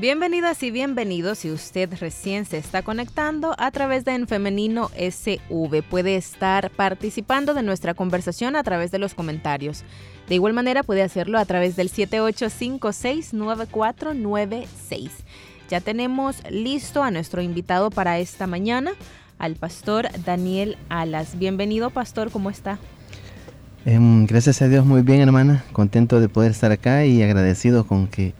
Bienvenidas y bienvenidos si usted recién se está conectando a través de En Femenino SV. Puede estar participando de nuestra conversación a través de los comentarios. De igual manera puede hacerlo a través del 78569496. Ya tenemos listo a nuestro invitado para esta mañana, al pastor Daniel Alas. Bienvenido pastor, ¿cómo está? Em, gracias a Dios, muy bien hermana, contento de poder estar acá y agradecido con que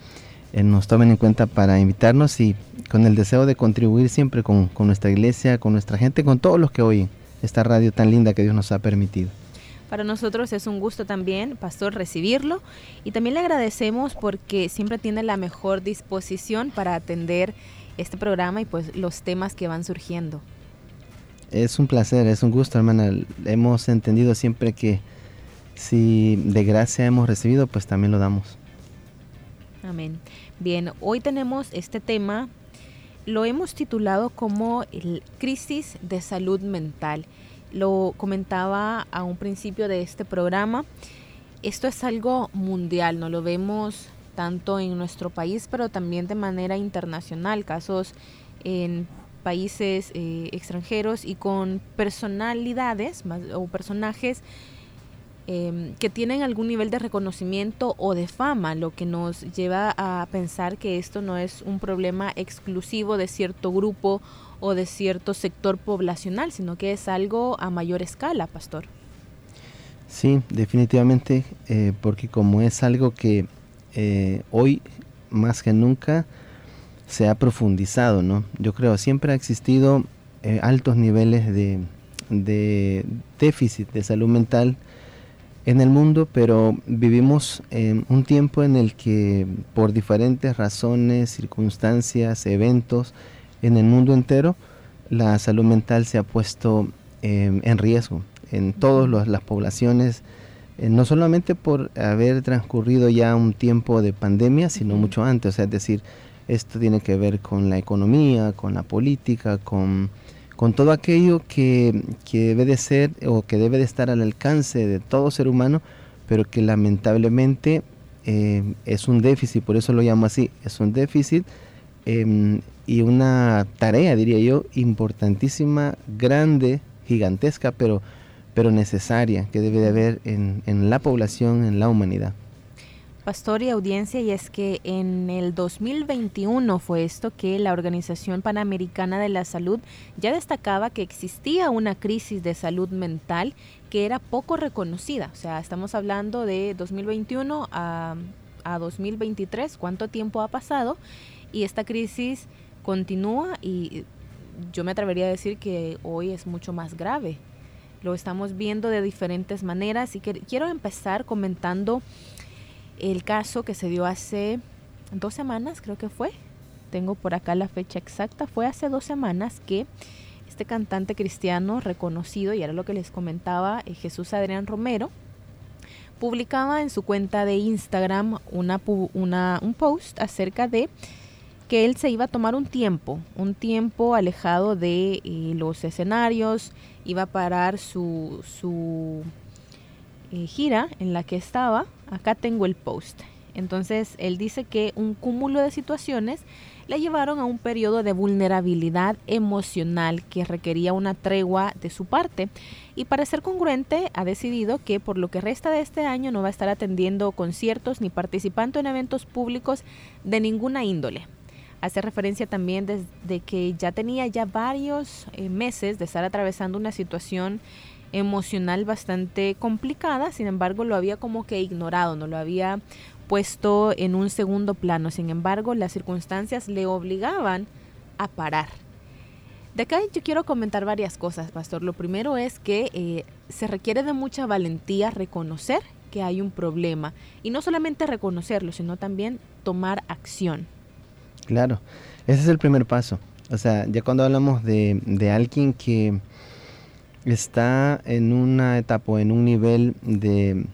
eh, nos tomen en cuenta para invitarnos y con el deseo de contribuir siempre con, nuestra iglesia, con nuestra gente, con todos los que oyen esta radio tan linda que Dios nos ha permitido. Para nosotros es un gusto también, Pastor, recibirlo y también le agradecemos porque siempre tiene la mejor disposición para atender este programa y pues los temas que van surgiendo. Es un placer, es un gusto, hermana. Hemos entendido siempre que si de gracia hemos recibido, pues también lo damos. Amén. Bien, hoy tenemos este tema, lo hemos titulado como el crisis de salud mental. Lo comentaba a un principio de este programa. Esto es algo mundial, no lo vemos tanto en nuestro país, pero también de manera internacional, casos en países eh, extranjeros y con personalidades o personajes Em, que tienen algún nivel de reconocimiento o de fama, lo que nos lleva a pensar que esto no es un problema exclusivo de cierto grupo o de cierto sector poblacional, sino que es algo a mayor escala, pastor. Sí, definitivamente, eh, porque como es algo que eh, hoy más que nunca se ha profundizado, ¿no? Yo creo, siempre ha existido eh, altos niveles de déficit de salud mental, en el mundo, pero vivimos en un tiempo en el que por diferentes razones, circunstancias, eventos en el mundo entero, la salud mental se ha puesto em, en riesgo en todas las poblaciones, eh, no solamente por haber transcurrido ya un tiempo de pandemia, sino mucho antes, o sea, es decir, esto tiene que ver con la economía, con la política, con con todo aquello que, debe de ser o que debe de estar al alcance de todo ser humano, pero que lamentablemente eh, es un déficit, por eso lo llamo así, es un déficit em, y una tarea, diría yo, importantísima, grande, gigantesca, pero, pero necesaria que debe de haber en, en la población, en la humanidad pastor y audiencia, y es que en el 2021 fue esto que la Organización Panamericana de la Salud ya destacaba que existía una crisis de salud mental que era poco reconocida. O sea, estamos hablando de 2021 a, a 2023, cuánto tiempo ha pasado, y esta crisis continúa y yo me atrevería a decir que hoy es mucho más grave. Lo estamos viendo de diferentes maneras y que, quiero empezar comentando el caso que se dio hace dos semanas, creo que fue. Tengo por acá la fecha exacta. Fue hace dos semanas que este cantante cristiano reconocido, y era lo que les comentaba, eh, Jesús Adrián Romero, publicaba en su cuenta de Instagram una, una, un post acerca de que él se iba a tomar un tiempo, un tiempo alejado de eh, los escenarios, iba a parar su, su eh, gira en la que estaba, acá tengo el post. Entonces él dice que un cúmulo de situaciones le llevaron a un periodo de vulnerabilidad emocional que requería una tregua de su parte y para ser congruente ha decidido que por lo que resta de este año no va a estar atendiendo conciertos ni participando en eventos públicos de ninguna índole. Hace referencia también desde que ya tenía ya varios eh, meses de estar atravesando una situación emocional bastante complicada, sin embargo lo había como que ignorado, no lo había puesto en un segundo plano, sin embargo las circunstancias le obligaban a parar. De acá yo quiero comentar varias cosas, pastor. Lo primero es que eh, se requiere de mucha valentía reconocer que hay un problema y no solamente reconocerlo, sino también tomar acción. Claro, ese es el primer paso. O sea, ya cuando hablamos de, de alguien que, está en una etapa o en un nivel de,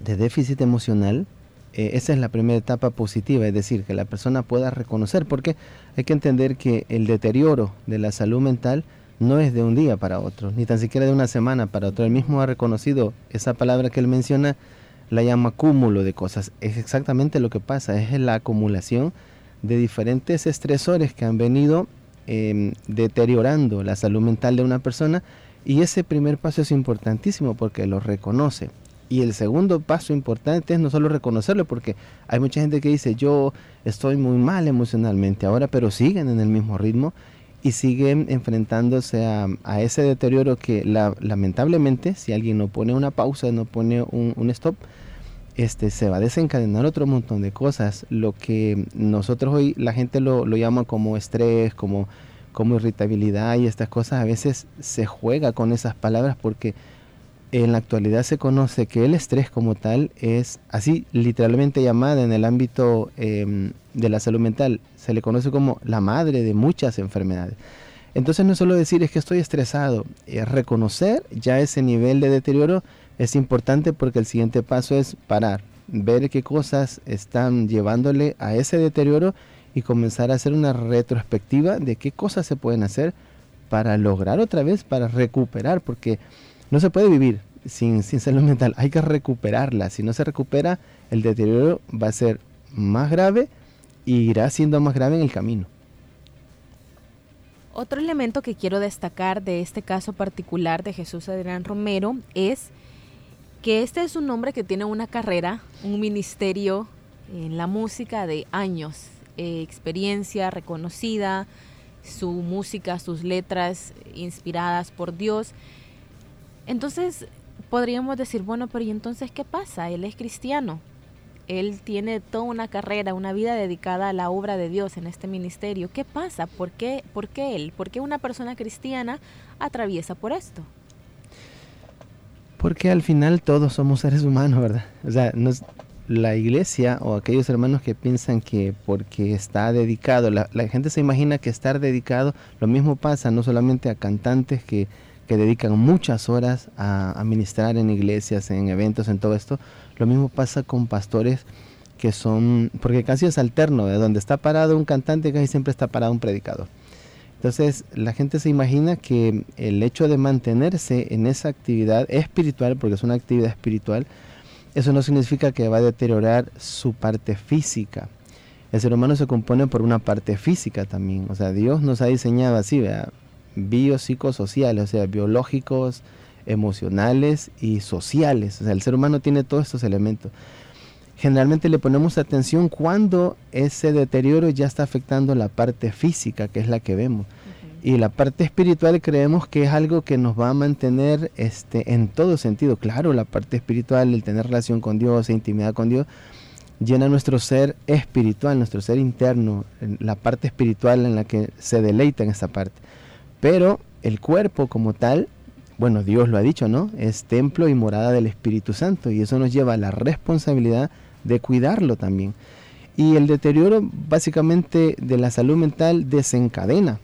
déficit emocional, eh, esa es la primera etapa positiva, es decir, que la persona pueda reconocer, porque hay que entender que el deterioro de la salud mental no es de un día para otro, ni tan siquiera de una semana para otro. Él mismo ha reconocido esa palabra que él menciona, la llama cúmulo de cosas. Es exactamente lo que pasa, es la acumulación de diferentes estresores que han venido em, deteriorando la salud mental de una persona y ese primer paso es importantísimo porque lo reconoce. Y el segundo paso importante es no solo reconocerlo, porque hay mucha gente que dice, yo estoy muy mal emocionalmente ahora, pero siguen en el mismo ritmo y siguen enfrentándose a, ese deterioro que lamentablemente, si alguien no pone una pausa, no pone un, stop, este, se va a desencadenar otro montón de cosas. Lo que nosotros hoy, la gente lo, lo llama como estrés, como, como irritabilidad y estas cosas, a veces se juega con esas palabras porque en la actualidad se conoce que el estrés como tal es así literalmente llamada en el ámbito em, de la salud mental, se le conoce como la madre de muchas enfermedades. Entonces no solo decir es que estoy estresado, es reconocer ya ese nivel de deterioro es importante porque el siguiente paso es parar, ver qué cosas están llevándole a ese deterioro y comenzar a hacer una retrospectiva de qué cosas se pueden hacer para lograr otra vez, para recuperar, porque no se puede vivir sin, sin salud mental, hay que recuperarla. Si no se recupera, el deterioro va a ser más grave y irá siendo más grave en el camino. Otro elemento que quiero destacar de este caso particular de Jesús Adrián Romero es que este es un hombre que tiene una carrera, un ministerio en la música de años, eh, experiencia reconocida, su música, sus letras inspiradas por Dios entonces podríamos decir, bueno, pero ¿y entonces qué pasa? Él es cristiano. Él tiene toda una carrera, una vida dedicada a la obra de Dios en este ministerio. ¿Qué pasa? ¿Por qué, ¿Por qué él? ¿Por qué una persona cristiana atraviesa por esto? Porque al final todos somos seres humanos, ¿verdad? O sea, la iglesia o aquellos hermanos que piensan que porque está dedicado, la, gente se imagina que estar dedicado, lo mismo pasa no solamente a cantantes que que dedican muchas horas a, administrar en iglesias, en eventos, en todo esto. Lo mismo pasa con pastores que son, porque casi es alterno, de donde está parado un cantante casi siempre está parado un predicador. Entonces la gente se imagina que el hecho de mantenerse en esa actividad espiritual, porque es una actividad espiritual, eso no significa que va a deteriorar su parte física. El ser humano se compone por una parte física también. O sea, Dios nos ha diseñado así, ¿vea? biopsicosociales, o sea, biológicos, emocionales y sociales. O sea, el ser humano tiene todos estos elementos. Generalmente le ponemos atención cuando ese deterioro ya está afectando la parte física, que es la que vemos. Y la parte espiritual creemos que es algo que nos va a mantener este, en todo sentido. Claro, la parte espiritual, el tener relación con Dios e intimidad con Dios, llena nuestro ser espiritual, nuestro ser interno, la parte espiritual en la que se deleita en esta parte. Pero el cuerpo como tal, bueno, Dios lo ha dicho, ¿no? Es templo y morada del Espíritu Santo y eso nos lleva a la responsabilidad de cuidarlo también. Y el deterioro básicamente de la salud mental desencadena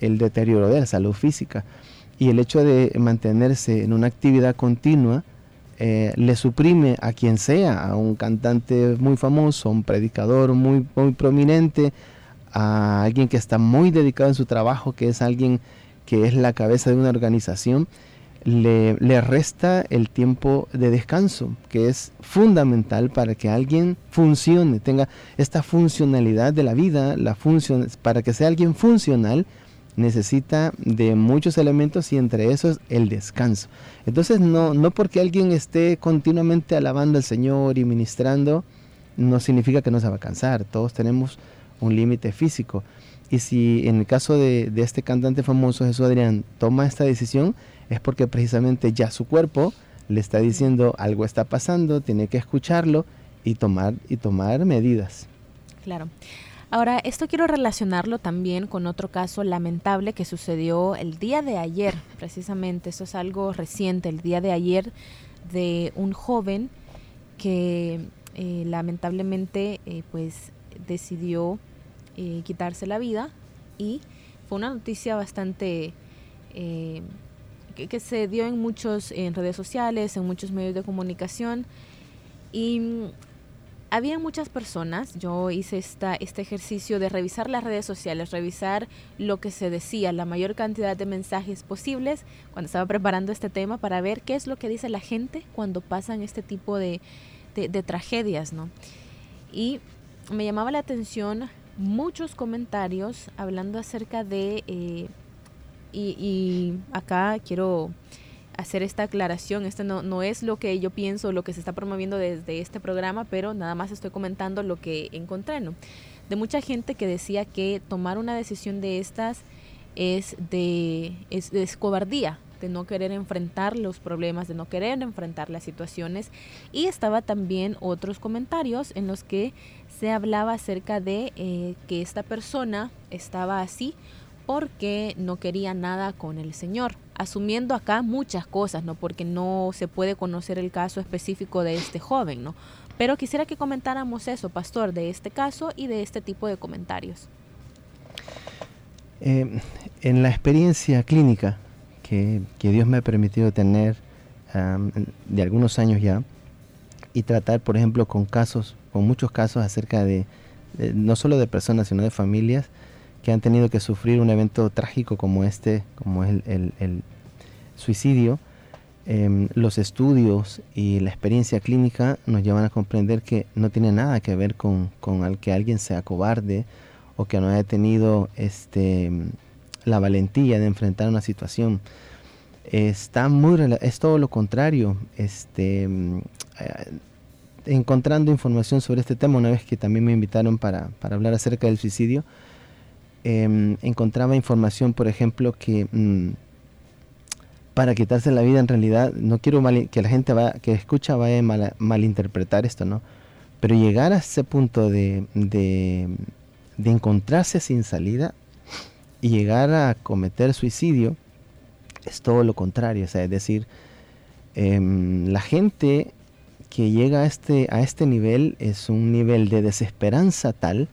el deterioro de la salud física. Y el hecho de mantenerse en una actividad continua eh, le suprime a quien sea, a un cantante muy famoso, a un predicador muy, muy prominente, a alguien que está muy dedicado en su trabajo, que es alguien que es la cabeza de una organización, le, resta el tiempo de descanso, que es fundamental para que alguien funcione, tenga esta funcionalidad de la vida, la función, para que sea alguien funcional, necesita de muchos elementos y entre esos el descanso. Entonces no, no porque alguien esté continuamente alabando al Señor y ministrando, no significa que no se va a cansar, todos tenemos un límite físico. Y si en el caso de, este cantante famoso, Jesús Adrián, toma esta decisión, es porque precisamente ya su cuerpo le está diciendo algo está pasando, tiene que escucharlo y tomar, y tomar medidas. Claro. Ahora, esto quiero relacionarlo también con otro caso lamentable que sucedió el día de ayer, precisamente, eso es algo reciente, el día de ayer de un joven que eh, lamentablemente eh, pues decidió eh, quitarse la vida y fue una noticia bastante eh, que, se dio en muchos en redes sociales, en muchos medios de comunicación. Y había muchas personas, yo hice esta, este ejercicio de revisar las redes sociales, revisar lo que se decía, la mayor cantidad de mensajes posibles cuando estaba preparando este tema para ver qué es lo que dice la gente cuando pasan este tipo de, de, tragedias, ¿no? Y me llamaba la atención muchos comentarios hablando acerca de, eh, y, y acá quiero hacer esta aclaración. Este no, no es lo que yo pienso, lo que se está promoviendo desde este programa, pero nada más estoy comentando lo que encontré, ¿no? De mucha gente que decía que tomar una decisión de estas es de, es, cobardía, de no querer enfrentar los problemas, de no querer enfrentar las situaciones. Y estaba también otros comentarios en los que se hablaba acerca de eh, que esta persona estaba así porque no quería nada con el Señor, asumiendo acá muchas cosas, ¿no? Porque no se puede conocer el caso específico de este joven, ¿no? Pero quisiera que comentáramos eso, pastor, de este caso y de este tipo de comentarios. Eh, en la experiencia clínica que, Dios me ha permitido tener de algunos años ya y tratar, por ejemplo, con casos, con muchos casos acerca de no solo de personas, sino de familias, que han tenido que sufrir un evento trágico como este, como es el, suicidio, em, los estudios y la experiencia clínica nos llevan a comprender que no tiene nada que ver con, con que alguien sea cobarde o que no haya tenido este, la valentía de enfrentar una situación. Está muy, es todo lo contrario. Este, em, eh, encontrando información sobre este tema, una vez que también me invitaron para, para hablar acerca del suicidio, Em, encontraba información, por ejemplo, que mm, para quitarse la vida en realidad, no quiero que la gente que escucha vaya a malinterpretar esto, ¿no? Pero llegar a ese punto de, de, encontrarse sin salida y llegar a cometer suicidio es todo lo contrario, o sea, es decir, em, la gente que llega a este, a este nivel es un nivel de desesperanza tal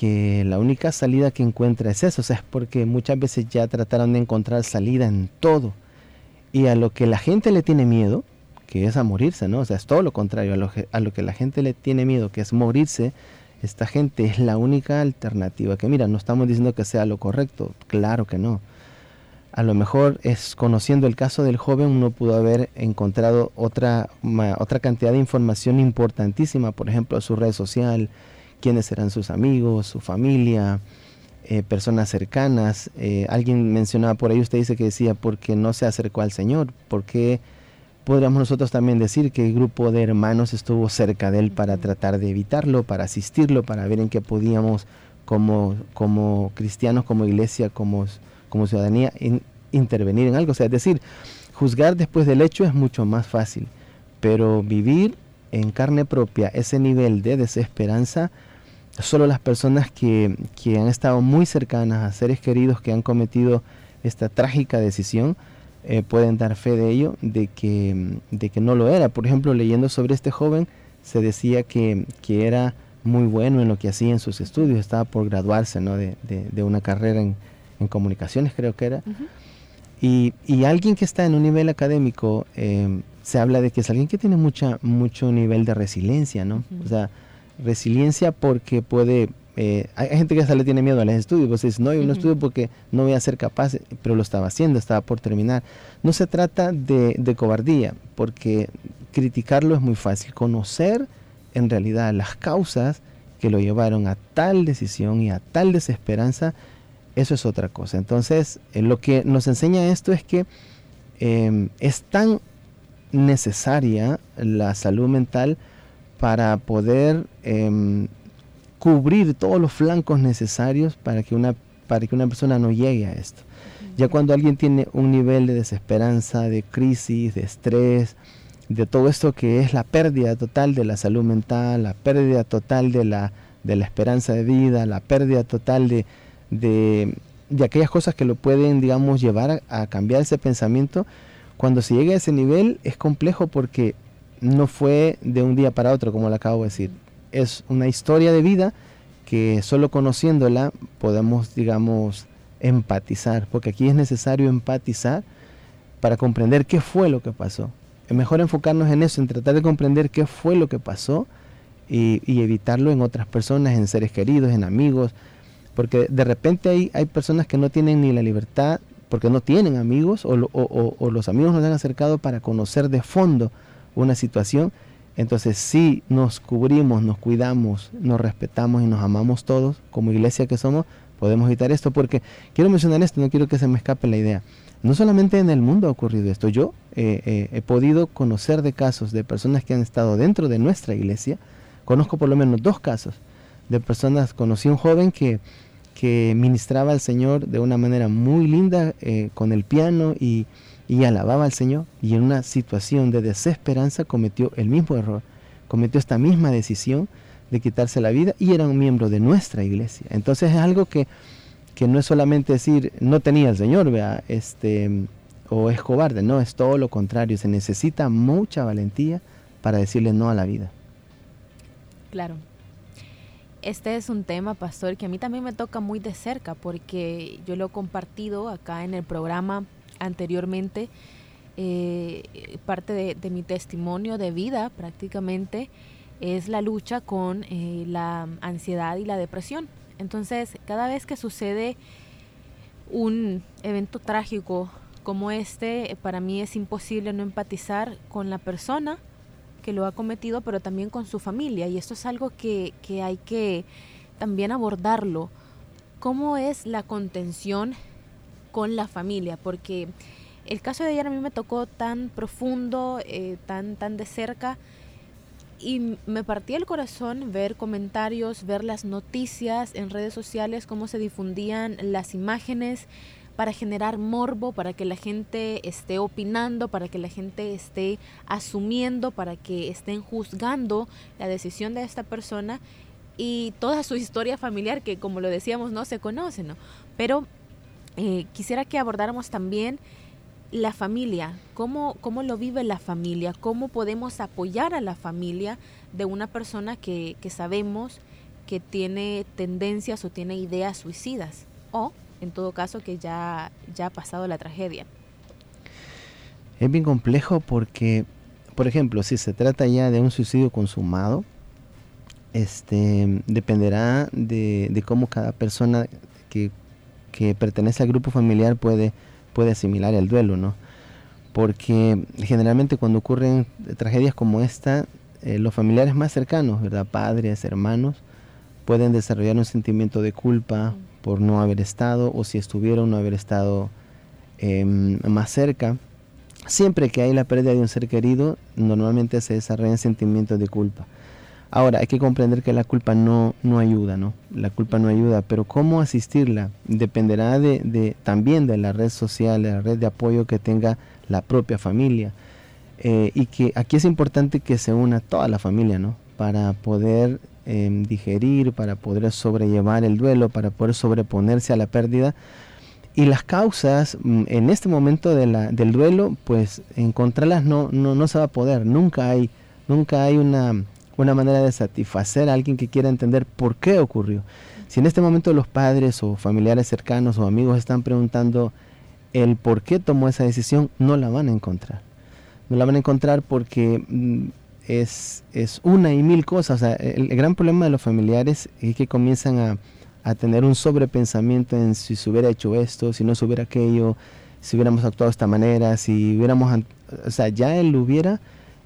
que la única salida que encuentra es eso, o sea, es porque muchas veces ya trataron de encontrar salida en todo. Y a lo que la gente le tiene miedo, que es a morirse, ¿no? O sea, es todo lo contrario, a lo que, a lo que la gente le tiene miedo, que es morirse, esta gente es la única alternativa. Que mira, no estamos diciendo que sea lo correcto, claro que no. A lo mejor es conociendo el caso del joven, uno pudo haber encontrado otra, otra cantidad de información importantísima, por ejemplo, su red social, quiénes serán sus amigos, su familia, eh, personas cercanas. Eh, alguien mencionaba por ahí, usted dice que decía, porque no se acercó al Señor, porque podríamos nosotros también decir que el grupo de hermanos estuvo cerca de él para tratar de evitarlo, para asistirlo, para ver en qué podíamos como, como cristianos, como iglesia, como, como ciudadanía, intervenir en algo. O sea, es decir, juzgar después del hecho es mucho más fácil, pero vivir en carne propia ese nivel de desesperanza, Solo las personas que, han estado muy cercanas a seres queridos que han cometido esta trágica decisión eh, pueden dar fe de ello, de que, de que no lo era. Por ejemplo, leyendo sobre este joven, se decía que, era muy bueno en lo que hacía en sus estudios, estaba por graduarse ¿no? de, una carrera en, comunicaciones, creo que era. y, alguien que está en un nivel académico, eh, se habla de que es alguien que tiene mucha, mucho nivel de resiliencia, ¿no? O sea, resiliencia porque puede... Eh, hay gente que hasta le tiene miedo a los estudios, pues dice, no, yo no estudio porque no voy a ser capaz, pero lo estaba haciendo, estaba por terminar. No se trata de, de cobardía, porque criticarlo es muy fácil. Conocer en realidad las causas que lo llevaron a tal decisión y a tal desesperanza, eso es otra cosa. Entonces, eh, lo que nos enseña esto es que em, es tan necesaria la salud mental para poder em, cubrir todos los flancos necesarios para que una, para que una persona no llegue a esto. Ya cuando alguien tiene un nivel de desesperanza, de crisis, de estrés, de todo esto que es la pérdida total de la salud mental, la pérdida total de la, de la esperanza de vida, la pérdida total de, de, aquellas cosas que lo pueden, digamos, llevar a, a cambiar ese pensamiento, cuando se llega a ese nivel es complejo porque no fue de un día para otro, como le acabo de decir. Es una historia de vida que solo conociéndola podemos, digamos, empatizar, porque aquí es necesario empatizar para comprender qué fue lo que pasó. Es mejor enfocarnos en eso, en tratar de comprender qué fue lo que pasó y, evitarlo en otras personas, en seres queridos, en amigos, porque de repente hay, hay personas que no tienen ni la libertad porque no tienen amigos o, o, los amigos nos han acercado para conocer de fondo una situación. Entonces si nos cubrimos, nos cuidamos, nos respetamos y nos amamos todos como iglesia que somos, podemos evitar esto porque quiero mencionar esto, no quiero que se me escape la idea. No solamente en el mundo ha ocurrido esto, yo eh, eh, he podido conocer de casos de personas que han estado dentro de nuestra iglesia, conozco por lo menos dos casos de personas, conocí un joven que, que ministraba al Señor de una manera muy linda eh, con el piano y, y alababa al Señor y en una situación de desesperanza cometió el mismo error, cometió esta misma decisión de quitarse la vida y era un miembro de nuestra iglesia. Entonces es algo que que no es solamente decir no tenía el Señor, vea, este, o es cobarde, no, es todo lo contrario, se necesita mucha valentía para decirle no a la vida. Claro. Este es un tema, pastor, que a mí también me toca muy de cerca porque yo lo he compartido acá en el programa anteriormente, eh, parte de, mi testimonio de vida prácticamente es la lucha con eh, la ansiedad y la depresión. Entonces, cada vez que sucede un evento trágico como este, para mí es imposible no empatizar con la persona que lo ha cometido, pero también con su familia. Y esto es algo que, hay que también abordarlo. ¿Cómo es la contención con la familia? Porque el caso de ayer a mí me tocó tan profundo, eh, tan, tan de cerca, y me partía el corazón ver comentarios, ver las noticias en redes sociales, cómo se difundían las imágenes para generar morbo, para que la gente esté opinando, para que la gente esté asumiendo, para que estén juzgando la decisión de esta persona y toda su historia familiar que como lo decíamos no se conoce, ¿no? Pero eh, quisiera que abordáramos también la familia, cómo, cómo lo vive la familia, cómo podemos apoyar a la familia de una persona que, sabemos que tiene tendencias o tiene ideas suicidas o en todo caso que ya, ya ha pasado la tragedia. Es bien complejo porque, por ejemplo, si se trata ya de un suicidio consumado, este, dependerá de, de cómo cada persona que, que pertenece al grupo familiar puede puede asimilar el duelo, ¿no? Porque generalmente cuando ocurren tragedias como esta, eh, los familiares más cercanos, ¿verdad? Padres, hermanos, pueden desarrollar un sentimiento de culpa por no haber estado o si estuvieron no haber estado em, más cerca. Siempre que hay la pérdida de un ser querido, normalmente se desarrollan sentimientos de culpa. Ahora, hay que comprender que la culpa no, no ayuda, ¿no? La culpa no ayuda, pero cómo asistirla dependerá de, también de la red social, de la red de apoyo que tenga la propia familia. Eh, y que aquí es importante que se una toda la familia, ¿no? Para poder em, digerir, para poder sobrellevar el duelo, para poder sobreponerse a la pérdida. Y las causas mm, en este momento de la, del duelo, pues encontrarlas no, no, no se va a poder. Nunca hay, nunca hay una una manera de satisfacer a alguien que quiera entender por qué ocurrió. Si en este momento los padres o familiares cercanos o amigos están preguntando el por qué tomó esa decisión, no la van a encontrar. No la van a encontrar porque mm, es, es una y mil cosas. el, gran problema de los familiares es que comienzan a, a tener un sobrepensamiento en si se hubiera hecho esto, si no se hubiera aquello, si hubiéramos actuado de esta manera, si hubiéramos... O sea, ya él hubiera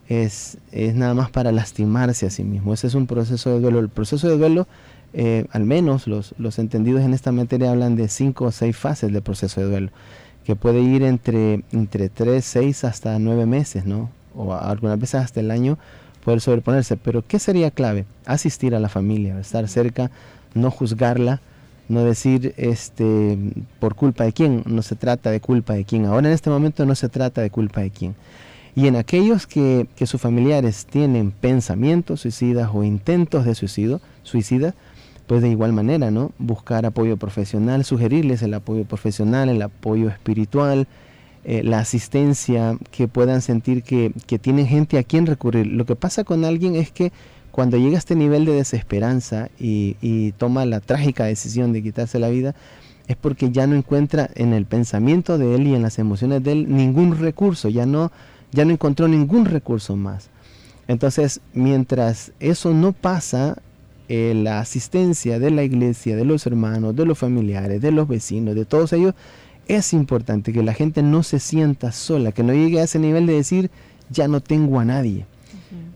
es, es nada más para lastimarse a sí mismo. Ese es un proceso de duelo. El proceso de duelo, eh, al menos los, los entendidos en esta materia hablan de cinco o seis fases del proceso de duelo, que puede ir entre, entre tres, seis hasta nueve meses, ¿no? O algunas veces hasta el año poder sobreponerse. Pero ¿qué sería clave? Asistir a la familia, estar cerca, no juzgarla, no decir este por culpa de quién, no se trata de culpa de quién. Ahora en este momento no se trata de culpa de quién. Y en aquellos que, sus familiares tienen pensamientos suicidas o intentos de suicidio, suicida, pues de igual manera, ¿no? Buscar apoyo profesional, sugerirles el apoyo profesional, el apoyo espiritual, eh, la asistencia, que puedan sentir que, tienen gente a quien recurrir. Lo que pasa con alguien es que cuando llega a este nivel de desesperanza y, y toma la trágica decisión de quitarse la vida, es porque ya no encuentra en el pensamiento de él y en las emociones de él ningún recurso, ya no ya no encontró ningún recurso más. Entonces, mientras eso no pasa, eh, la asistencia de la iglesia, de los hermanos, de los familiares, de los vecinos, de todos ellos, es importante que la gente no se sienta sola, que no llegue a ese nivel de decir, ya no tengo a nadie.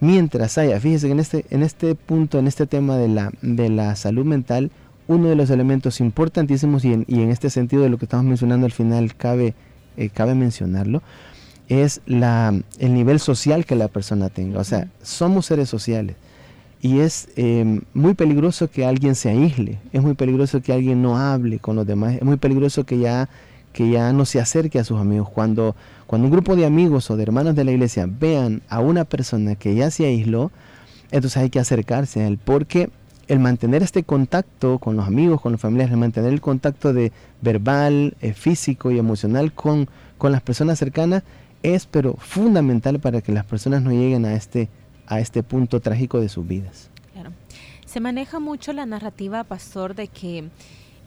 Mientras haya, fíjese que en este, en este punto, en este tema de la, de la salud mental, uno de los elementos importantísimos y en, y en este sentido de lo que estamos mencionando al final cabe, eh, cabe mencionarlo, es la, el nivel social que la persona tenga. O sea, somos seres sociales y es em, muy peligroso que alguien se aísle, es muy peligroso que alguien no hable con los demás, es muy peligroso que ya, que ya no se acerque a sus amigos. Cuando, cuando un grupo de amigos o de hermanos de la iglesia vean a una persona que ya se aisló, entonces hay que acercarse a él, porque el mantener este contacto con los amigos, con los familiares, el mantener el contacto de verbal, eh, físico y emocional con, con las personas cercanas, es pero fundamental para que las personas no lleguen a este, a este punto trágico de sus vidas. Se maneja mucho la narrativa, pastor, de que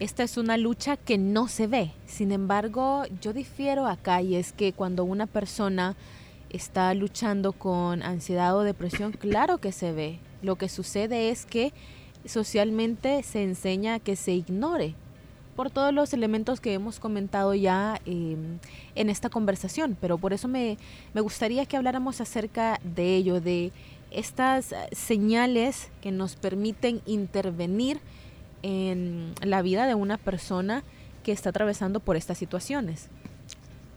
esta es una lucha que no se ve. Sin embargo, yo difiero acá y es que cuando una persona está luchando con ansiedad o depresión, claro que se ve. Lo que sucede es que socialmente se enseña que se ignore por todos los elementos que hemos comentado ya em, en esta conversación, pero por eso me, me gustaría que habláramos acerca de ello, de estas señales que nos permiten intervenir en la vida de una persona que está atravesando por estas situaciones.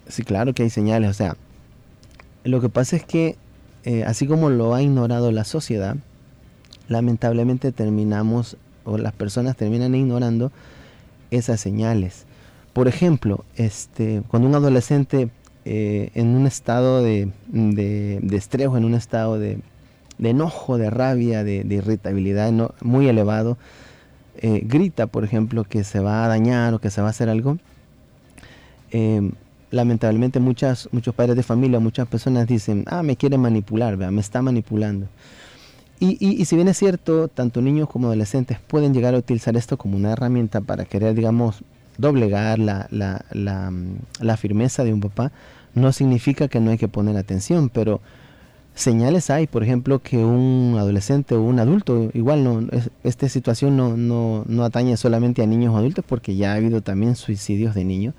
Sí, claro que hay señales, o sea, lo que pasa es que eh, así como lo ha ignorado la sociedad, lamentablemente terminamos, o las personas terminan ignorando esas señales. Por ejemplo, este, cuando un adolescente eh, en un estado de, de, estrés en un estado de, enojo, de rabia, de, irritabilidad muy elevado, eh, grita, por ejemplo, que se va a dañar o que se va a hacer algo, eh, lamentablemente muchas, muchos padres de familia, muchas personas dicen, ah, me quiere manipular, me está manipulando. Y, y, si bien es cierto, tanto niños como adolescentes pueden llegar a utilizar esto como una herramienta para querer, digamos, doblegar la, la, la, la, firmeza de un papá, no significa que no hay que poner atención, pero señales hay, por ejemplo, que un adolescente o un adulto, igual no, esta situación no, no, no atañe solamente a niños o adultos, porque ya ha habido también suicidios de niños.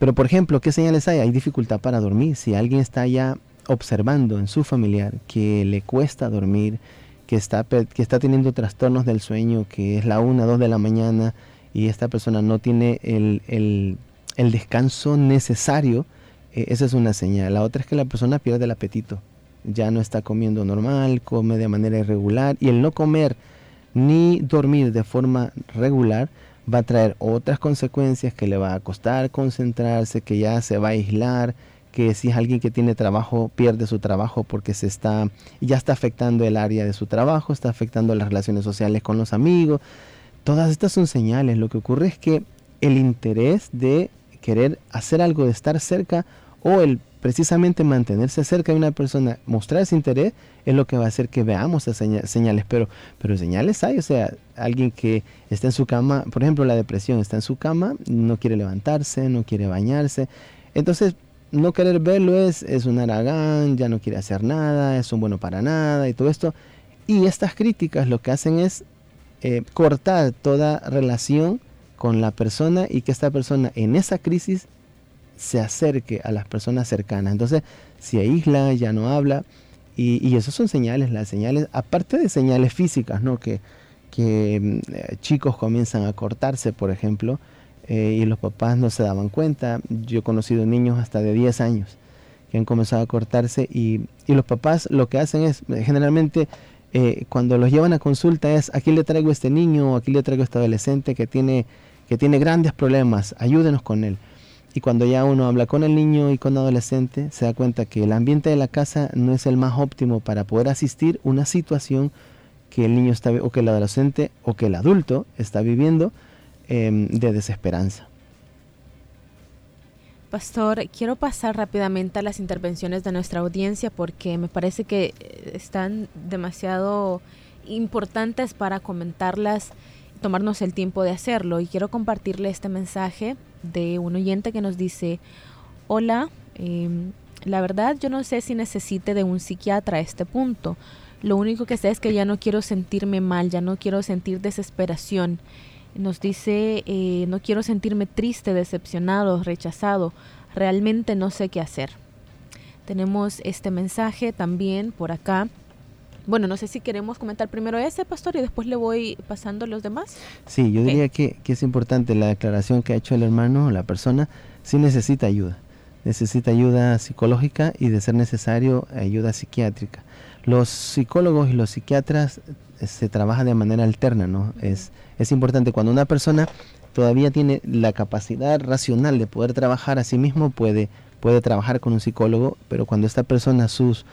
Pero, por ejemplo, ¿qué señales hay? Hay dificultad para dormir. Si alguien está ya observando en su familiar que le cuesta dormir, que está, que está teniendo trastornos del sueño, que es la una, dos de la mañana y esta persona no tiene el, el, descanso necesario, eh, esa es una señal. La otra es que la persona pierde el apetito, ya no está comiendo normal, come de manera irregular y el no comer ni dormir de forma regular va a traer otras consecuencias que le va a costar concentrarse, que ya se va a aislar, que si es alguien que tiene trabajo, pierde su trabajo porque se está, ya está afectando el área de su trabajo, está afectando las relaciones sociales con los amigos. Todas estas son señales. Lo que ocurre es que el interés de querer hacer algo, de estar cerca, o el precisamente mantenerse cerca de una persona, mostrar ese interés, es lo que va a hacer que veamos esas señales. Pero, pero señales hay, o sea, alguien que está en su cama, por ejemplo, la depresión, está en su cama, no quiere levantarse, no quiere bañarse. Entonces, no querer verlo es, es un aragán, ya no quiere hacer nada, es un bueno para nada y todo esto. Y estas críticas lo que hacen es eh, cortar toda relación con la persona y que esta persona en esa crisis se acerque a las personas cercanas. Entonces, si aísla, ya no habla. Y, y son señales, las señales, aparte de señales físicas, ¿no? Que, que mm, eh, chicos comienzan a cortarse, por ejemplo, eh, y los papás no se daban cuenta. Yo he conocido niños hasta de 10 años que han comenzado a cortarse y, y los papás lo que hacen es, eh, generalmente eh, cuando los llevan a consulta es, aquí le traigo este niño aquí le traigo este adolescente que tiene, que tiene grandes problemas, ayúdenos con él. Y cuando ya uno habla con el niño y con el adolescente, se da cuenta que el ambiente de la casa no es el más óptimo para poder asistir una situación que el niño está o que el adolescente o que el adulto está viviendo Em, de desesperanza. Pastor, quiero pasar rápidamente a las intervenciones de nuestra audiencia porque me parece que eh, están demasiado importantes para comentarlas, tomarnos el tiempo de hacerlo. Y quiero compartirle este mensaje de un oyente que nos dice, hola, em, La verdad yo no sé si necesite de un psiquiatra a este punto. Lo único que sé es que ya no quiero sentirme mal, ya no quiero sentir desesperación. Nos dice, eh, no quiero sentirme triste, decepcionado, rechazado. Realmente no sé qué hacer. Tenemos este mensaje también por acá. Bueno, no sé si queremos comentar primero ese, pastor, y después le voy pasando los demás. Sí, yo diría que, que, es importante la declaración que ha hecho el hermano, la persona, sí necesita ayuda. Necesita ayuda psicológica y de ser necesario ayuda psiquiátrica. Los psicólogos y los psiquiatras eh, se trabajan de manera alterna, ¿no? Es, es importante cuando una persona todavía tiene la capacidad racional de poder trabajar a sí mismo, puede, puede trabajar con un psicólogo, pero cuando esta persona sus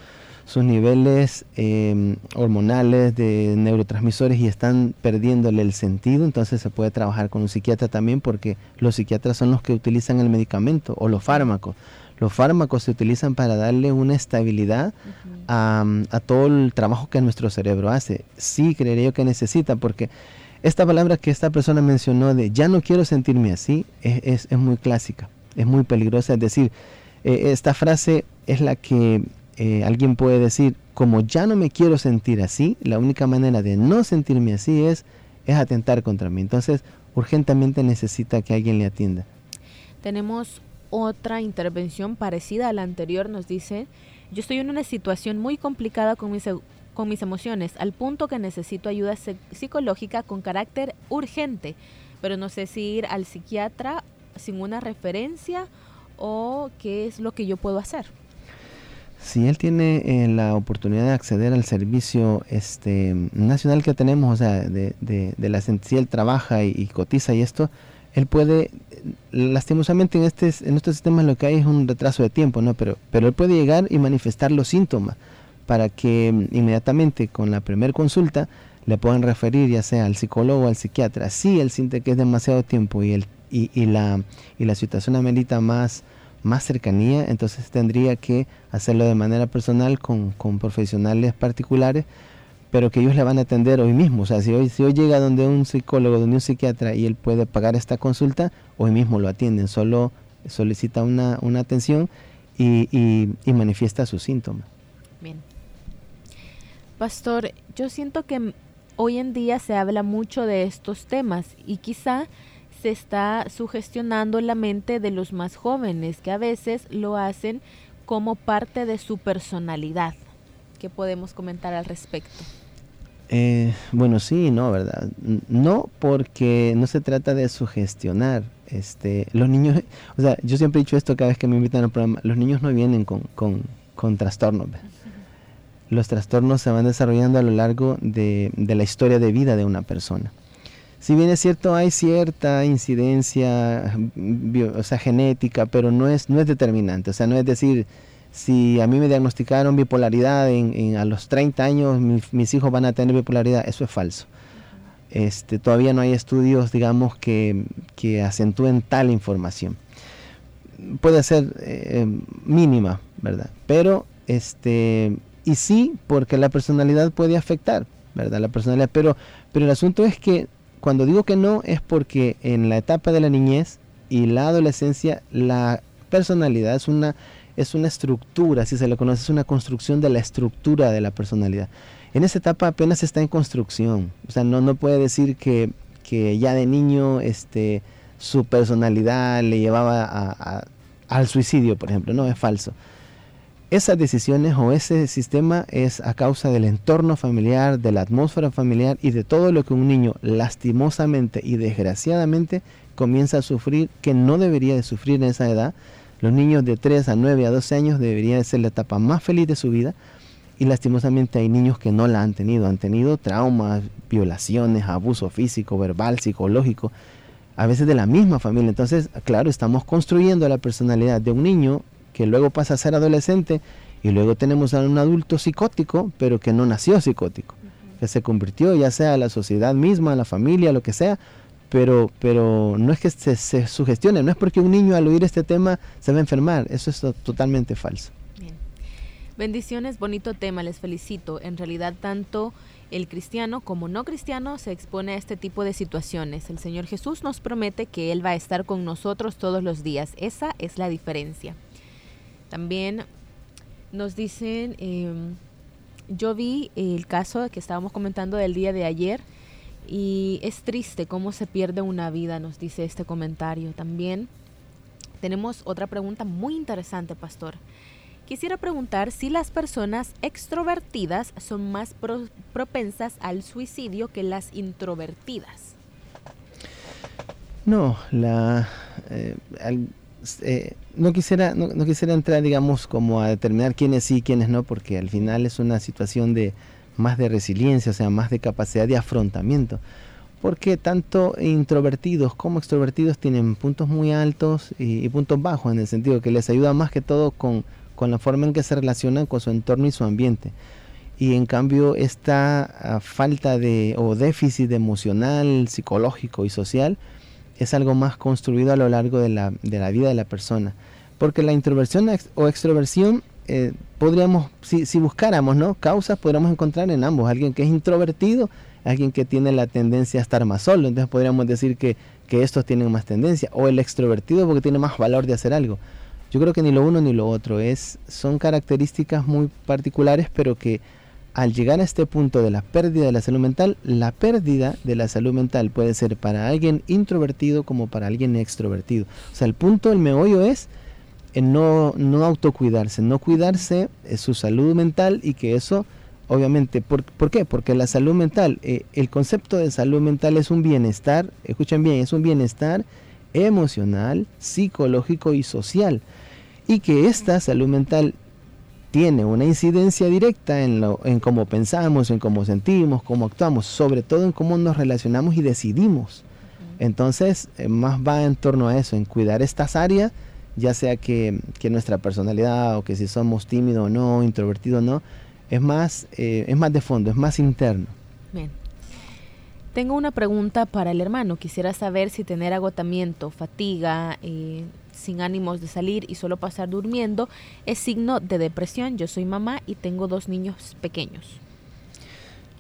sus niveles em, hormonales de neurotransmisores y están perdiéndole el sentido, entonces se puede trabajar con un psiquiatra también porque los psiquiatras son los que utilizan el medicamento o los fármacos. Los fármacos se utilizan para darle una estabilidad a, todo el trabajo que nuestro cerebro hace. Sí, creería yo que necesita porque esta palabra que esta persona mencionó de ya no quiero sentirme así es, es, muy clásica, es muy peligrosa. Es decir, eh, esta frase es la que eh, alguien puede decir, como ya no me quiero sentir así, la única manera de no sentirme así es, es atentar contra mí. Entonces, urgentemente necesita que alguien le atienda. Tenemos otra intervención parecida a la anterior, nos dice, yo estoy en una situación muy complicada con mis, con mis emociones, al punto que necesito ayuda psicológica con carácter urgente, pero no sé si ir al psiquiatra sin una referencia o qué es lo que yo puedo hacer. Si él tiene eh, la oportunidad de acceder al servicio este, nacional que tenemos, o sea, de, de, la si él trabaja y, cotiza y esto, él puede, lastimosamente en este en estos sistemas lo que hay es un retraso de tiempo, ¿no? Pero, pero él puede llegar y manifestar los síntomas para que mm, inmediatamente con la primera consulta le puedan referir ya sea al psicólogo o al psiquiatra. Si él siente que es demasiado tiempo y, el, y, y, la, y la situación amerita más más cercanía, entonces tendría que hacerlo de manera personal con, profesionales particulares, pero que ellos le van a atender hoy mismo. O sea, si hoy, si hoy llega donde un psicólogo, donde un psiquiatra y él puede pagar esta consulta, hoy mismo lo atienden, solo solicita una, atención y, y manifiesta sus síntomas. Pastor, yo siento que hoy en día se habla mucho de estos temas y quizá se está sugestionando la mente de los más jóvenes, que a veces lo hacen como parte de su personalidad. ¿Qué podemos comentar al respecto? Eh, bueno, sí, no, ¿verdad? No porque no se trata de sugestionar. Este, los niños, o sea, yo siempre he dicho esto cada vez que me invitan al programa, los niños no vienen con, con, trastornos. Los trastornos se van desarrollando a lo largo de, la historia de vida de una persona si bien es cierto, hay cierta incidencia genética, pero no es, no es determinante. O sea, no es decir, si a mí me diagnosticaron bipolaridad a los 30 años, mis hijos van a tener bipolaridad, eso es falso. Este, todavía no hay estudios, digamos, que, que acentúen tal información. Puede ser eh, mínima, ¿verdad? Pero, este, y sí, porque la personalidad puede afectar, ¿verdad? La personalidad, pero, pero el asunto es que cuando digo que no es porque en la etapa de la niñez y la adolescencia la personalidad es una, es una estructura, si se le conoce, es una construcción de la estructura de la personalidad. En esa etapa apenas está en construcción, o sea, no, no puede decir que, que ya de niño este, su personalidad le llevaba al suicidio, por ejemplo, no, es falso esas decisiones o ese sistema es a causa del entorno familiar, de la atmósfera familiar y de todo lo que un niño lastimosamente y desgraciadamente comienza a sufrir que no debería de sufrir en esa edad. Los niños de 3 a 9 a 12 años deberían de ser la etapa más feliz de su vida y lastimosamente hay niños que no la han tenido, han tenido traumas, violaciones, abuso físico, verbal, psicológico, a veces de la misma familia. Entonces, claro, estamos construyendo la personalidad de un niño que luego pasa a ser adolescente y luego tenemos a un adulto psicótico, pero que no nació psicótico, que se convirtió ya sea a la sociedad misma, a la familia, lo que sea, pero, pero no es que se, se, sugestione, no es porque un niño al oír este tema se va a enfermar, eso es totalmente falso. Bien. Bendiciones, bonito tema, les felicito. En realidad tanto el cristiano como no cristiano se expone a este tipo de situaciones. El Señor Jesús nos promete que Él va a estar con nosotros todos los días. Esa es la diferencia. También nos dicen, em, yo vi el caso que estábamos comentando del día de ayer y es triste cómo se pierde una vida, nos dice este comentario. También tenemos otra pregunta muy interesante, pastor. Quisiera preguntar si las personas extrovertidas son más propensas al suicidio que las introvertidas. No, la, eh, eh, no, quisiera, no, quisiera entrar, digamos, como a determinar quiénes sí y quiénes no, porque al final es una situación de más de resiliencia, o sea, más de capacidad de afrontamiento. Porque tanto introvertidos como extrovertidos tienen puntos muy altos y puntos bajos, en el sentido que les ayuda más que todo con con la forma en que se relacionan con su entorno y su ambiente. Y en cambio esta ah, falta de o déficit emocional, psicológico y social es algo más construido a lo largo de la, de la vida de la persona. Porque la introversión o extroversión eh, podríamos, si, si, buscáramos ¿no? causas, podríamos encontrar en ambos. Alguien que es introvertido, alguien que tiene la tendencia a estar más solo. Entonces podríamos decir que, que estos tienen más tendencia. O el extrovertido porque tiene más valor de hacer algo. Yo creo que ni lo uno ni lo otro es, son características muy particulares, pero que al llegar a este punto de la pérdida de la salud mental, la pérdida de la salud mental puede ser para alguien introvertido como para alguien extrovertido. O sea, el punto, el meollo es no, no autocuidarse, no cuidarse eh, su salud mental y que eso, obviamente, ¿por, ¿por qué? Porque la salud mental, eh, el concepto de salud mental es un bienestar, escuchen bien, es un bienestar emocional, psicológico y social y que esta salud mental tiene una incidencia directa en, lo, en cómo pensamos, en cómo sentimos, cómo actuamos, sobre todo en cómo nos relacionamos y decidimos. Entonces, eh, más va en torno a eso, en cuidar estas áreas, ya sea que, nuestra personalidad o que si somos tímidos o no, introvertidos o no, es más, eh, es más de fondo, es más interno. Bien. Tengo una pregunta para el hermano. Quisiera saber si tener agotamiento, fatiga, eh, sin ánimos de salir y solo pasar durmiendo es signo de depresión. Yo soy mamá y tengo dos niños pequeños.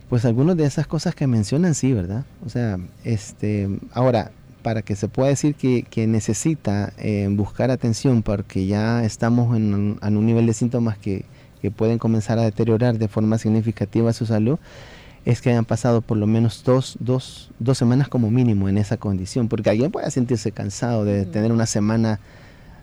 Pues algunas de esas cosas que mencionan sí, ¿verdad? O sea, este, ahora, para que se pueda decir que, necesita eh, buscar atención porque ya estamos en un, nivel de síntomas que, que pueden comenzar a deteriorar de forma significativa su salud, es que hayan pasado por lo menos dos, dos, dos semanas como mínimo en esa condición, porque alguien puede sentirse cansado de tener una semana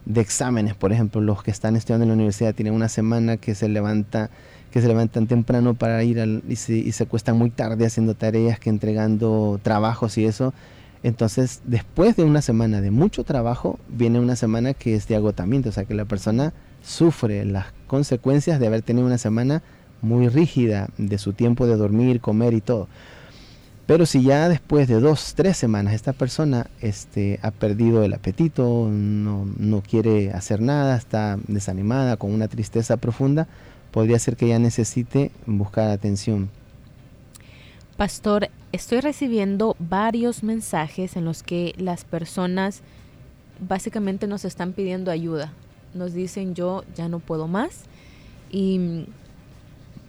de exámenes, por ejemplo, los que están estudiando en la universidad tienen una semana que se levanta que se levantan temprano para ir al, y, se, y se cuestan muy tarde haciendo tareas que entregando trabajos y eso. Entonces, después de una semana de mucho trabajo, viene una semana que es de agotamiento, o sea que la persona sufre las consecuencias de haber tenido una semana muy rígida de su tiempo de dormir, comer y todo. Pero si ya después de dos, tres semanas esta persona este, ha perdido el apetito, no, no quiere hacer nada, está desanimada, con una tristeza profunda, podría ser que ya necesite buscar atención. Pastor, estoy recibiendo varios mensajes en los que las personas básicamente nos están pidiendo ayuda. Nos dicen yo ya no puedo más y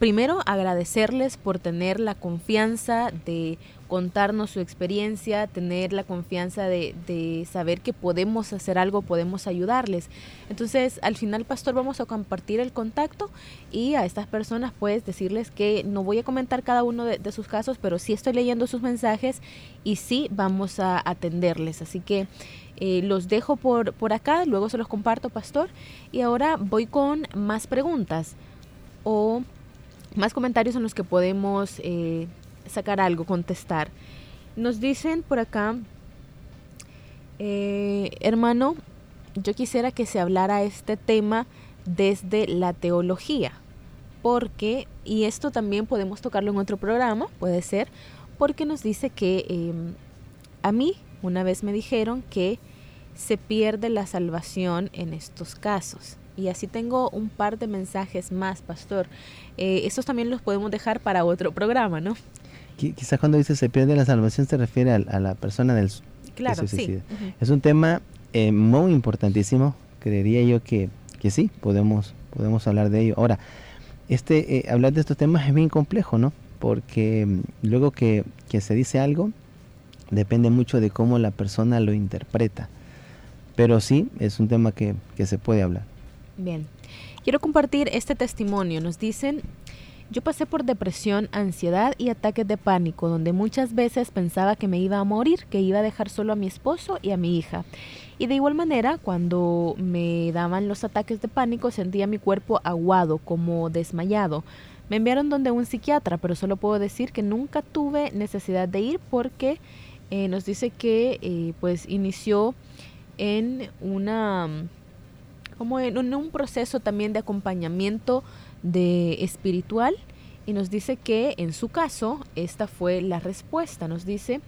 primero agradecerles por tener la confianza de contarnos su experiencia, tener la confianza de, saber que podemos hacer algo, podemos ayudarles. Entonces, al final, pastor, vamos a compartir el contacto y a estas personas, pues, decirles que no voy a comentar cada uno de, sus casos, pero sí estoy leyendo sus mensajes y sí vamos a atenderles. Así que eh, los dejo por, por acá, luego se los comparto, pastor. Y ahora voy con más preguntas o más comentarios en los que podemos eh, sacar algo, contestar. Nos dicen por acá, eh, hermano, yo quisiera que se hablara este tema desde la teología, porque, y esto también podemos tocarlo en otro programa, puede ser, porque nos dice que em, a mí una vez me dijeron que se pierde la salvación en estos casos. Y así tengo un par de mensajes más, pastor. Eh, estos también los podemos dejar para otro programa, ¿no? Quizás cuando dice se pierde la salvación se refiere a, la persona del claro, sí. Es un tema eh, muy importantísimo. Creería yo que, que sí, podemos, podemos hablar de ello. Ahora, este, eh, hablar de estos temas es bien complejo, ¿no? Porque mm, luego que, que se dice algo, depende mucho de cómo la persona lo interpreta. Pero sí, es un tema que, que se puede hablar. Bien, quiero compartir este testimonio. Nos dicen, yo pasé por depresión, ansiedad y ataques de pánico, donde muchas veces pensaba que me iba a morir, que iba a dejar solo a mi esposo y a mi hija. Y de igual manera, cuando me daban los ataques de pánico, sentía mi cuerpo aguado, como desmayado. Me enviaron donde un psiquiatra, pero solo puedo decir que nunca tuve necesidad de ir porque eh, nos dice que eh, pues inició en una como en un proceso también de acompañamiento de espiritual y nos dice que en su caso esta fue la respuesta. Nos dice,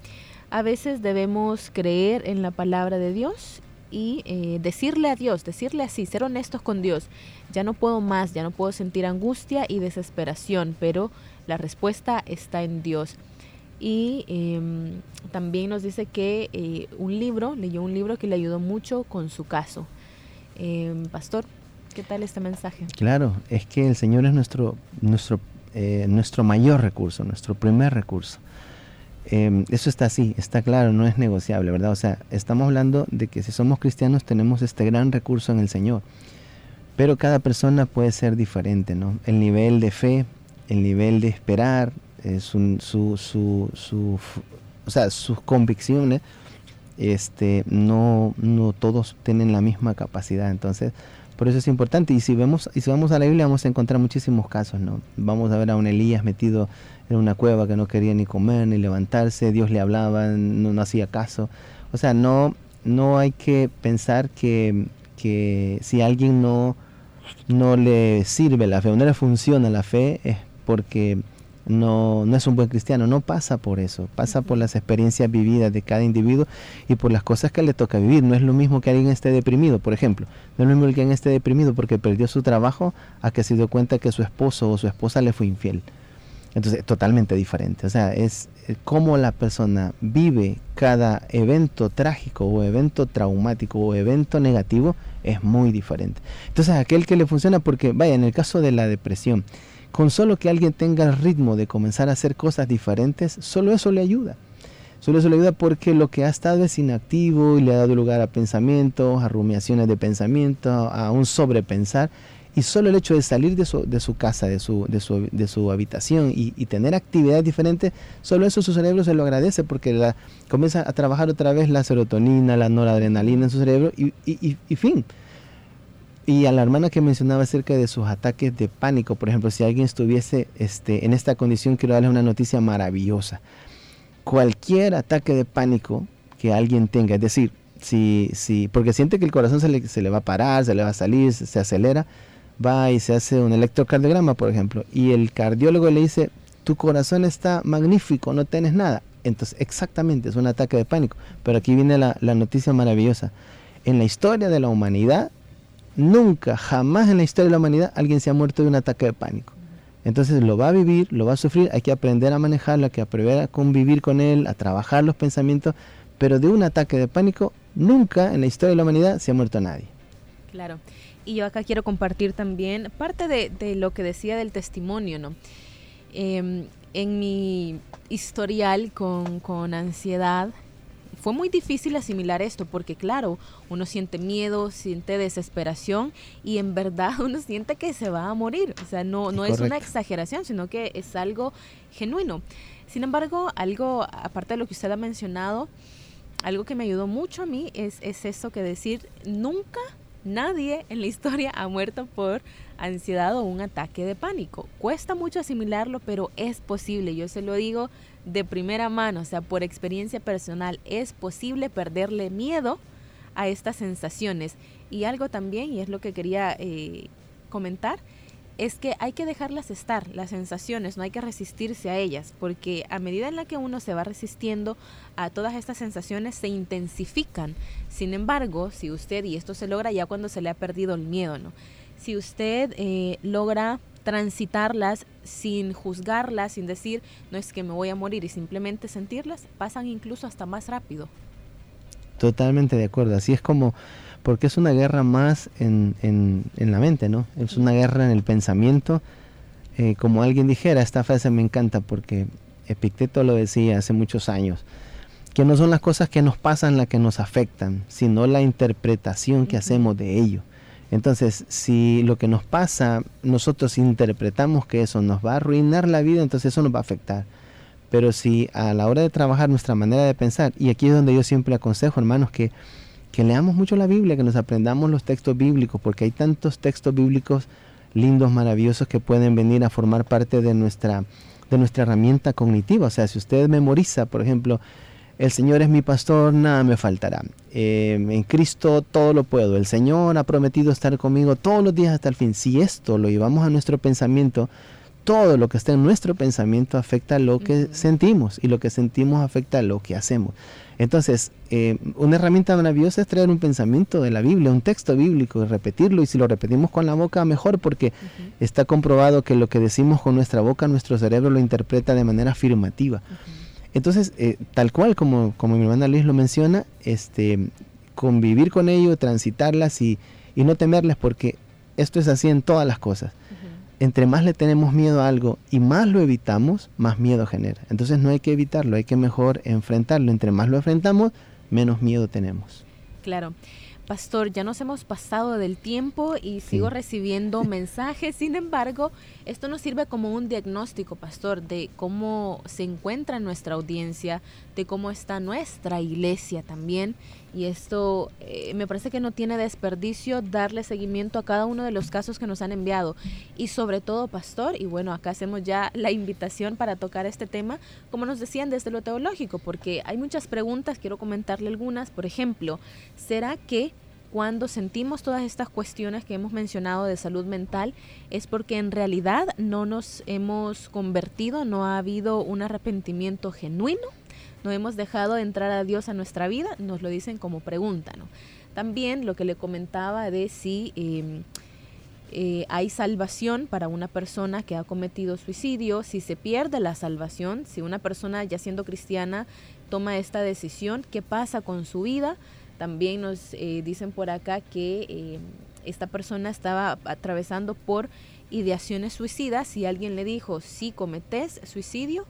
a veces debemos creer en la palabra de Dios y eh, decirle a Dios, decirle así, ser honestos con Dios. Ya no puedo más, ya no puedo sentir angustia y desesperación, pero la respuesta está en Dios. Y em, también nos dice que eh, un libro, leyó un libro que le ayudó mucho con su caso. Em, pastor, ¿qué tal este mensaje? Claro, es que el Señor es nuestro, nuestro, eh, nuestro mayor recurso, nuestro primer recurso. Em, eso está así, está claro, no es negociable, ¿verdad? O sea, estamos hablando de que si somos cristianos tenemos este gran recurso en el Señor, pero cada persona puede ser diferente, ¿no? El nivel de fe, el nivel de esperar, eh, su, su, su, o sea, sus convicciones, este, no, no todos tienen la misma capacidad, entonces por eso es importante. Y si vamos a la Biblia vamos a encontrar muchísimos casos, ¿no? Vamos a ver a un Elías metido en una cueva que no quería ni comer ni levantarse, Dios le hablaba, no, hacía caso. O sea, no, no hay que pensar que, si alguien no, no le sirve la fe o no le funciona la fe es porque no, no es un buen cristiano, no pasa por eso, pasa por las experiencias vividas de cada individuo y por las cosas que le toca vivir. No es lo mismo que alguien esté deprimido, por ejemplo, no es lo mismo que alguien esté deprimido porque perdió su trabajo a que se dio cuenta que su esposo o su esposa le fue infiel. Entonces, totalmente diferente. O sea, es eh, cómo la persona vive cada evento trágico o evento traumático o evento negativo es muy diferente. Entonces, aquel que le funciona, porque, vaya, en el caso de la depresión, con solo que alguien tenga el ritmo de comenzar a hacer cosas diferentes, solo eso le ayuda. Solo eso le ayuda porque lo que ha estado es inactivo y le ha dado lugar a pensamientos, a rumiaciones de pensamiento, a un sobrepensar. Y solo el hecho de salir de su, de su casa, de su, habitación y, tener actividades diferentes, solo eso su cerebro se lo agradece porque la, comienza a trabajar otra vez la serotonina, la noradrenalina en su cerebro y, y, y fin. Y a la hermana que mencionaba acerca de sus ataques de pánico, por ejemplo, si alguien estuviese este, en esta condición, quiero darle una noticia maravillosa. Cualquier ataque de pánico que alguien tenga, es decir, si, si, porque siente que el corazón se le, va a parar, se le va a salir, se, acelera, va y se hace un electrocardiograma, por ejemplo, y el cardiólogo le dice, tu corazón está magnífico, no tienes nada. Entonces, exactamente, es un ataque de pánico. Pero aquí viene la noticia maravillosa. En la historia de la humanidad, Nunca, jamás en la historia de la humanidad alguien se ha muerto de un ataque de pánico. Entonces lo va a vivir, lo va a sufrir, hay que aprender a manejarlo, hay que aprender a convivir con él, a trabajar los pensamientos, pero de un ataque de pánico nunca en la historia de la humanidad se ha muerto nadie. Claro. Y yo acá quiero compartir también parte de, lo que decía del testimonio, ¿no? Em, en mi historial con, con ansiedad, fue muy difícil asimilar esto porque claro, uno siente miedo, siente desesperación y en verdad uno siente que se va a morir. O sea, no, no es una exageración, sino que es algo genuino. Sin embargo, algo, aparte de lo que usted ha mencionado, algo que me ayudó mucho a mí es, es eso que decir, nunca nadie en la historia ha muerto por ansiedad o un ataque de pánico. Cuesta mucho asimilarlo, pero es posible. Yo se lo digo de primera mano, o sea, por experiencia personal, es posible perderle miedo a estas sensaciones. Y algo también, y es lo que quería eh, comentar, es que hay que dejarlas estar, las sensaciones, no hay que resistirse a ellas, porque a medida en la que uno se va resistiendo a todas estas sensaciones, se intensifican. Sin embargo, si usted, y esto se logra ya cuando se le ha perdido el miedo, ¿no? Si usted eh, logra transitarlas sin juzgarlas, sin decir, no es que me voy a morir y simplemente sentirlas, pasan incluso hasta más rápido. Totalmente de acuerdo, así es como, porque es una guerra más en, en, la mente, ¿no? Es una guerra en el pensamiento. Eh, como alguien dijera, esta frase me encanta porque Epicteto lo decía hace muchos años, que no son las cosas que nos pasan las que nos afectan, sino la interpretación que hacemos de ello. Entonces, si lo que nos pasa, nosotros interpretamos que eso nos va a arruinar la vida, entonces eso nos va a afectar. Pero si a la hora de trabajar nuestra manera de pensar, y aquí es donde yo siempre aconsejo, hermanos, que, que leamos mucho la Biblia, que nos aprendamos los textos bíblicos, porque hay tantos textos bíblicos lindos, maravillosos, que pueden venir a formar parte de nuestra, de nuestra herramienta cognitiva. O sea, si usted memoriza, por ejemplo, el Señor es mi pastor, nada me faltará. Eh, en Cristo todo lo puedo. El Señor ha prometido estar conmigo todos los días hasta el fin. Si esto lo llevamos a nuestro pensamiento, todo lo que está en nuestro pensamiento afecta a lo que sentimos y lo que sentimos afecta a lo que hacemos. Entonces, eh, una herramienta maravillosa es traer un pensamiento de la Biblia, un texto bíblico y repetirlo. Y si lo repetimos con la boca, mejor, porque está comprobado que lo que decimos con nuestra boca, nuestro cerebro lo interpreta de manera afirmativa. Entonces, eh, tal cual como, como mi hermana Luis lo menciona, este, convivir con ello, transitarlas y, y no temerles, porque esto es así en todas las cosas. Entre más le tenemos miedo a algo y más lo evitamos, más miedo genera. Entonces no hay que evitarlo, hay que mejor enfrentarlo. Entre más lo enfrentamos, menos miedo tenemos. Claro. Pastor, ya nos hemos pasado del tiempo y sigo recibiendo mensajes. Sin embargo, esto nos sirve como un diagnóstico, Pastor, de cómo se encuentra nuestra audiencia, de cómo está nuestra iglesia también. Y esto eh, me parece que no tiene desperdicio darle seguimiento a cada uno de los casos que nos han enviado. Y sobre todo, Pastor, y bueno, acá hacemos ya la invitación para tocar este tema, como nos decían desde lo teológico, porque hay muchas preguntas, quiero comentarle algunas. Por ejemplo, ¿será que cuando sentimos todas estas cuestiones que hemos mencionado de salud mental es porque en realidad no nos hemos convertido, no ha habido un arrepentimiento genuino, no hemos dejado entrar a Dios a nuestra vida, nos lo dicen como pregunta. ¿no? También lo que le comentaba de si em, eh, hay salvación para una persona que ha cometido suicidio, si se pierde la salvación, si una persona ya siendo cristiana toma esta decisión, ¿qué pasa con su vida? También nos eh, dicen por acá que eh, esta persona estaba atravesando por ideaciones suicidas y alguien le dijo, si cometes suicidio,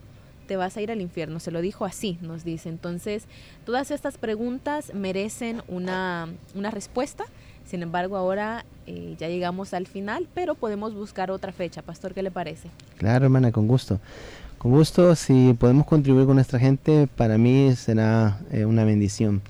te vas a ir al infierno. Se lo dijo así, nos dice. Entonces, todas estas preguntas merecen una, una respuesta. Sin embargo, ahora eh, ya llegamos al final, pero podemos buscar otra fecha. Pastor, ¿qué le parece? Claro, hermana, con gusto. Con gusto, si podemos contribuir con nuestra gente, para mí será una bendición.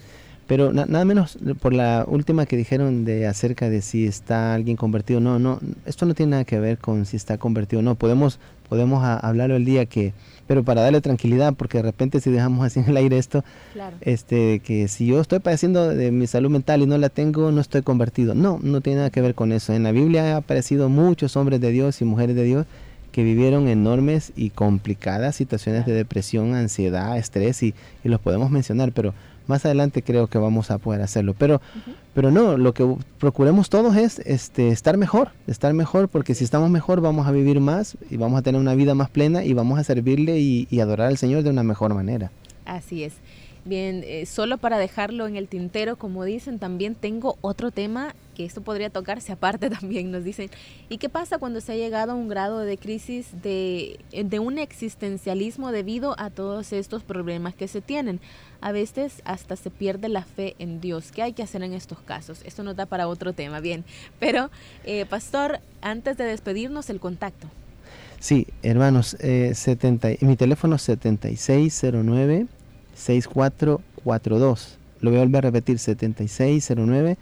Pero nada menos por la última que dijeron de acerca de si está alguien convertido. No, no, esto no tiene nada que ver con si está convertido o no. Podemos, podemos hablarlo el día que, pero para darle tranquilidad, porque de repente si dejamos así en el aire esto, este, que si yo estoy padeciendo de mi salud mental y no la tengo, no estoy convertido. No, no tiene nada que ver con eso. En la Biblia ha aparecido muchos hombres de Dios y mujeres de Dios que vivieron enormes y complicadas situaciones de depresión, ansiedad, estrés y, y los podemos mencionar, pero más adelante creo que vamos a poder hacerlo. Pero, pero no, lo que procuremos todos es este, estar mejor, estar mejor, porque si estamos mejor vamos a vivir más y vamos a tener una vida más plena y vamos a servirle y, y adorar al Señor de una mejor manera. Así es. Bien, eh, solo para dejarlo en el tintero, como dicen, también tengo otro tema que esto podría tocarse aparte también, nos dicen. ¿Y qué pasa cuando se ha llegado a un grado de crisis de, de un existencialismo debido a todos estos problemas que se tienen? A veces hasta se pierde la fe en Dios. ¿Qué hay que hacer en estos casos? Esto nos da para otro tema, bien. Pero, eh, pastor, antes de despedirnos, el contacto. Sí, hermanos, eh, 70, mi teléfono es 7609 6442. Lo voy a volver a repetir, 7609-6442.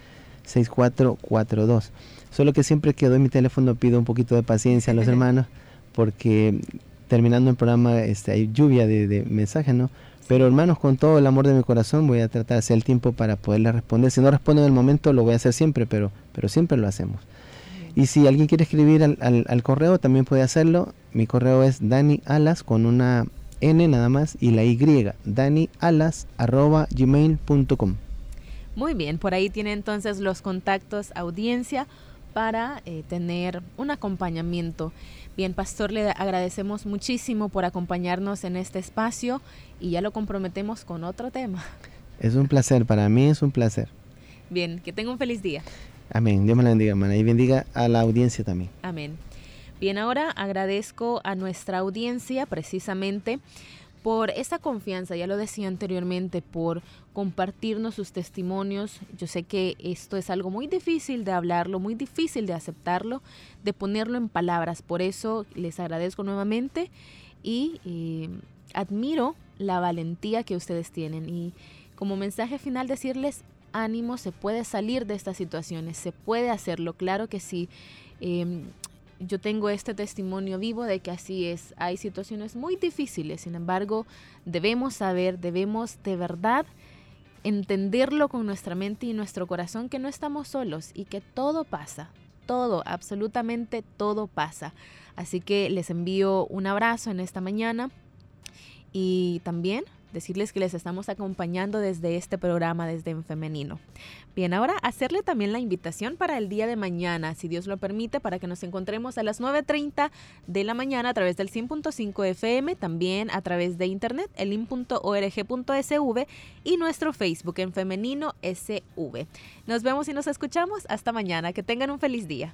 Solo que siempre que doy mi teléfono pido un poquito de paciencia a los hermanos, porque terminando el programa este, hay lluvia de, mensajes, ¿no? Pero hermanos, con todo el amor de mi corazón voy a tratar de hacer el tiempo para poderle responder. Si no respondo en el momento, lo voy a hacer siempre, pero, pero siempre lo hacemos. Y si alguien quiere escribir al, al, al correo, también puede hacerlo. Mi correo es Dani Alas con una N nada más y la Y, danialas.gmail.com. Muy bien, por ahí tiene entonces los contactos audiencia para eh, tener un acompañamiento. Bien, Pastor, le agradecemos muchísimo por acompañarnos en este espacio y ya lo comprometemos con otro tema. Es un placer, para mí es un placer. Bien, que tenga un feliz día. Amén, Dios me la bendiga, hermana, y bendiga a la audiencia también. Amén. Bien, ahora agradezco a nuestra audiencia precisamente por esa confianza, ya lo decía anteriormente, por compartirnos sus testimonios. Yo sé que esto es algo muy difícil de hablarlo, muy difícil de aceptarlo, de ponerlo en palabras. Por eso les agradezco nuevamente y eh, admiro la valentía que ustedes tienen. Y como mensaje final decirles, ánimo, se puede salir de estas situaciones, se puede hacerlo, claro que sí. Em, yo tengo este testimonio vivo de que así es. Hay situaciones muy difíciles, sin embargo, debemos saber, debemos de verdad entenderlo con nuestra mente y nuestro corazón que no estamos solos y que todo pasa, todo, absolutamente todo pasa. Así que les envío un abrazo en esta mañana y también decirles que les estamos acompañando desde este programa, desde En Femenino. Bien, ahora hacerle también la invitación para el día de mañana, si Dios lo permite, para que nos encontremos a las 9.30 de la mañana a través del 100.5 FM, también a través de internet, elim.org.sv y nuestro Facebook en Femenino SV. Nos vemos y nos escuchamos hasta mañana. Que tengan un feliz día.